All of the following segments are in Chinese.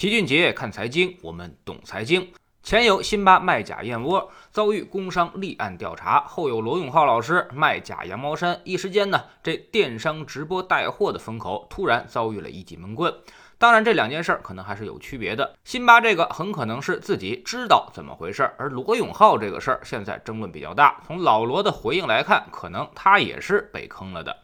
齐俊杰看财经，我们懂财经。前有辛巴卖假燕窝遭遇工商立案调查，后有罗永浩老师卖假羊毛衫，一时间呢，这电商直播带货的风口突然遭遇了一记闷棍。当然，这两件事儿可能还是有区别的。辛巴这个很可能是自己知道怎么回事，而罗永浩这个事儿现在争论比较大。从老罗的回应来看，可能他也是被坑了的。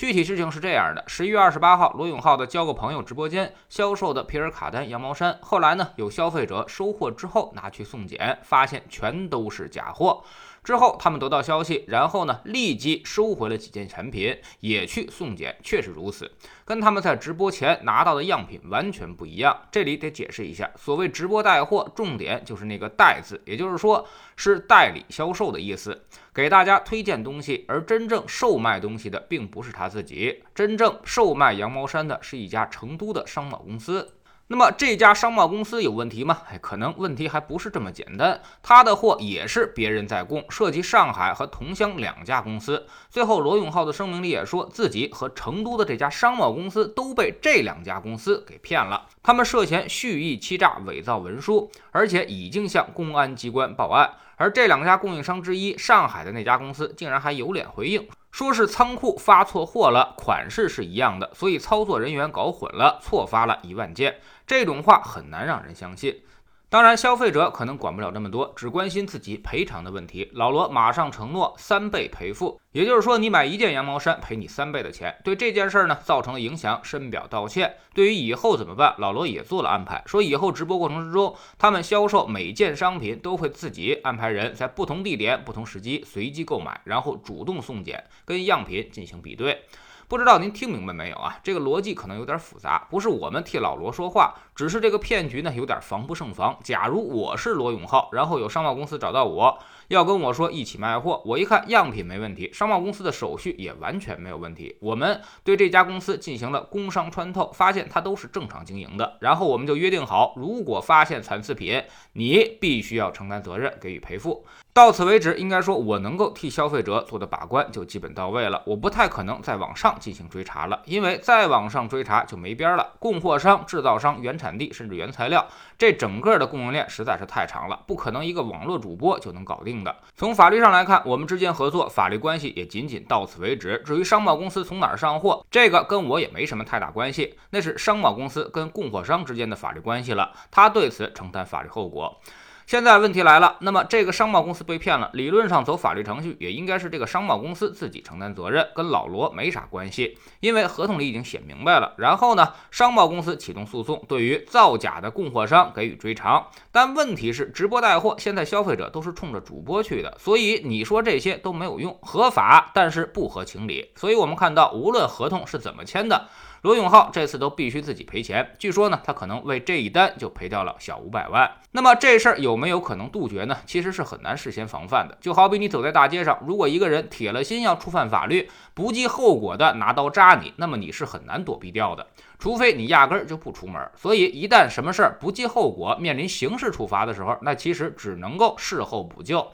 具体事情是这样的：十一月二十八号，罗永浩的交个朋友直播间销售的皮尔卡丹羊毛衫，后来呢，有消费者收货之后拿去送检，发现全都是假货。之后他们得到消息，然后呢，立即收回了几件产品，也去送检，确实如此，跟他们在直播前拿到的样品完全不一样。这里得解释一下，所谓直播带货，重点就是那个“带”字，也就是说是代理销售的意思，给大家推荐东西，而真正售卖东西的并不是他自己，真正售卖羊毛衫的是一家成都的商贸公司。那么这家商贸公司有问题吗？哎，可能问题还不是这么简单。他的货也是别人在供，涉及上海和桐乡两家公司。最后，罗永浩的声明里也说自己和成都的这家商贸公司都被这两家公司给骗了，他们涉嫌蓄意欺诈、伪造文书，而且已经向公安机关报案。而这两家供应商之一，上海的那家公司竟然还有脸回应。说是仓库发错货了，款式是一样的，所以操作人员搞混了，错发了一万件。这种话很难让人相信。当然，消费者可能管不了这么多，只关心自己赔偿的问题。老罗马上承诺三倍赔付，也就是说，你买一件羊毛衫赔你三倍的钱。对这件事儿呢造成了影响，深表道歉。对于以后怎么办，老罗也做了安排，说以后直播过程之中，他们销售每件商品都会自己安排人在不同地点、不同时机随机购买，然后主动送检，跟样品进行比对。不知道您听明白没有啊？这个逻辑可能有点复杂，不是我们替老罗说话，只是这个骗局呢有点防不胜防。假如我是罗永浩，然后有商贸公司找到我要跟我说一起卖货，我一看样品没问题，商贸公司的手续也完全没有问题，我们对这家公司进行了工商穿透，发现它都是正常经营的，然后我们就约定好，如果发现残次品，你必须要承担责任，给予赔付。到此为止，应该说我能够替消费者做的把关就基本到位了。我不太可能再往上进行追查了，因为再往上追查就没边了。供货商、制造商、原产地甚至原材料，这整个的供应链实在是太长了，不可能一个网络主播就能搞定的。从法律上来看，我们之间合作法律关系也仅仅到此为止。至于商贸公司从哪儿上货，这个跟我也没什么太大关系，那是商贸公司跟供货商之间的法律关系了，他对此承担法律后果。现在问题来了，那么这个商贸公司被骗了，理论上走法律程序也应该是这个商贸公司自己承担责任，跟老罗没啥关系，因为合同里已经写明白了。然后呢，商贸公司启动诉讼，对于造假的供货商给予追偿。但问题是，直播带货现在消费者都是冲着主播去的，所以你说这些都没有用，合法但是不合情理。所以我们看到，无论合同是怎么签的。罗永浩这次都必须自己赔钱，据说呢，他可能为这一单就赔掉了小五百万。那么这事儿有没有可能杜绝呢？其实是很难事先防范的。就好比你走在大街上，如果一个人铁了心要触犯法律，不计后果的拿刀扎你，那么你是很难躲避掉的，除非你压根儿就不出门。所以一旦什么事儿不计后果，面临刑事处罚的时候，那其实只能够事后补救。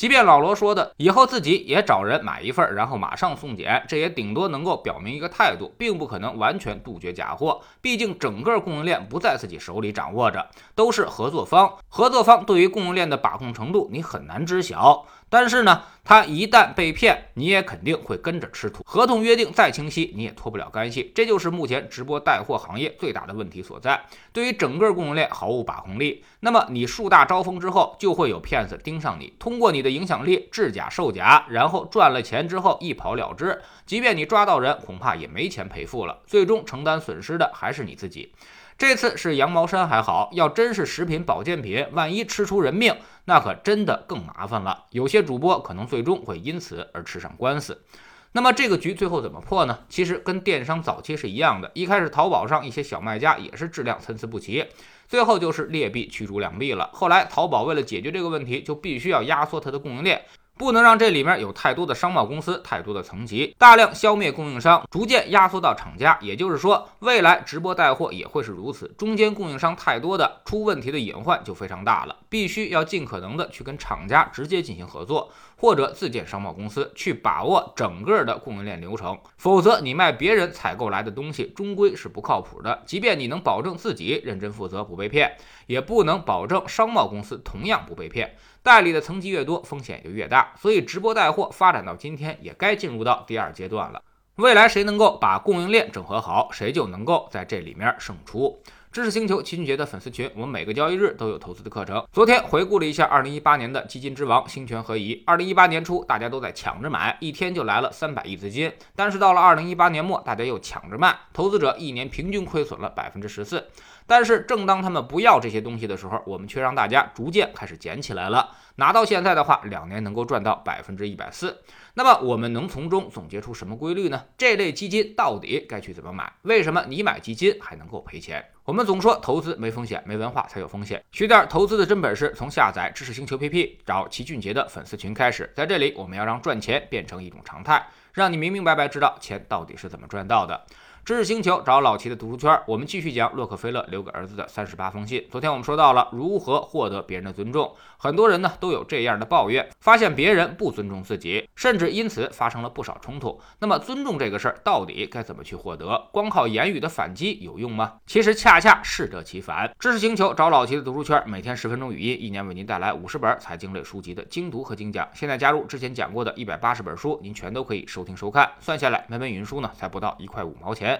即便老罗说的以后自己也找人买一份，然后马上送检，这也顶多能够表明一个态度，并不可能完全杜绝假货。毕竟整个供应链不在自己手里掌握着，都是合作方。合作方对于供应链的把控程度，你很难知晓。但是呢，他一旦被骗，你也肯定会跟着吃土。合同约定再清晰，你也脱不了干系。这就是目前直播带货行业最大的问题所在。对于整个供应链毫无把控力，那么你树大招风之后，就会有骗子盯上你，通过你的影响力制假售假，然后赚了钱之后一跑了之。即便你抓到人，恐怕也没钱赔付了，最终承担损失的还是你自己。这次是羊毛衫还好，要真是食品保健品，万一吃出人命，那可真的更麻烦了。有些主播可能最终会因此而吃上官司。那么这个局最后怎么破呢？其实跟电商早期是一样的，一开始淘宝上一些小卖家也是质量参差不齐，最后就是劣币驱逐良币了。后来淘宝为了解决这个问题，就必须要压缩它的供应链。不能让这里面有太多的商贸公司、太多的层级，大量消灭供应商，逐渐压缩到厂家。也就是说，未来直播带货也会是如此，中间供应商太多的，出问题的隐患就非常大了。必须要尽可能的去跟厂家直接进行合作，或者自建商贸公司，去把握整个的供应链流程。否则，你卖别人采购来的东西，终归是不靠谱的。即便你能保证自己认真负责，不被骗，也不能保证商贸公司同样不被骗。代理的层级越多，风险就越大。所以，直播带货发展到今天，也该进入到第二阶段了。未来谁能够把供应链整合好，谁就能够在这里面胜出。知识星球齐俊杰的粉丝群，我们每个交易日都有投资的课程。昨天回顾了一下2018年的基金之王星权合一。2018年初大家都在抢着买，一天就来了三百亿资金。但是到了2018年末，大家又抢着卖，投资者一年平均亏损了百分之十四。但是正当他们不要这些东西的时候，我们却让大家逐渐开始捡起来了。拿到现在的话，两年能够赚到百分之一百四。那么我们能从中总结出什么规律呢？这类基金到底该去怎么买？为什么你买基金还能够赔钱？我们总说投资没风险，没文化才有风险。学点投资的真本事，从下载知识星球 P P，找齐俊杰的粉丝群开始。在这里，我们要让赚钱变成一种常态，让你明明白白知道钱到底是怎么赚到的。知识星球找老齐的读书圈，我们继续讲洛克菲勒留给儿子的三十八封信。昨天我们说到了如何获得别人的尊重，很多人呢都有这样的抱怨，发现别人不尊重自己，甚至因此发生了不少冲突。那么尊重这个事儿到底该怎么去获得？光靠言语的反击有用吗？其实恰恰适得其反。知识星球找老齐的读书圈，每天十分钟语音，一年为您带来五十本财经类书籍的精读和精讲。现在加入之前讲过的一百八十本书，您全都可以收听收看，算下来每本语音书呢才不到一块五毛钱。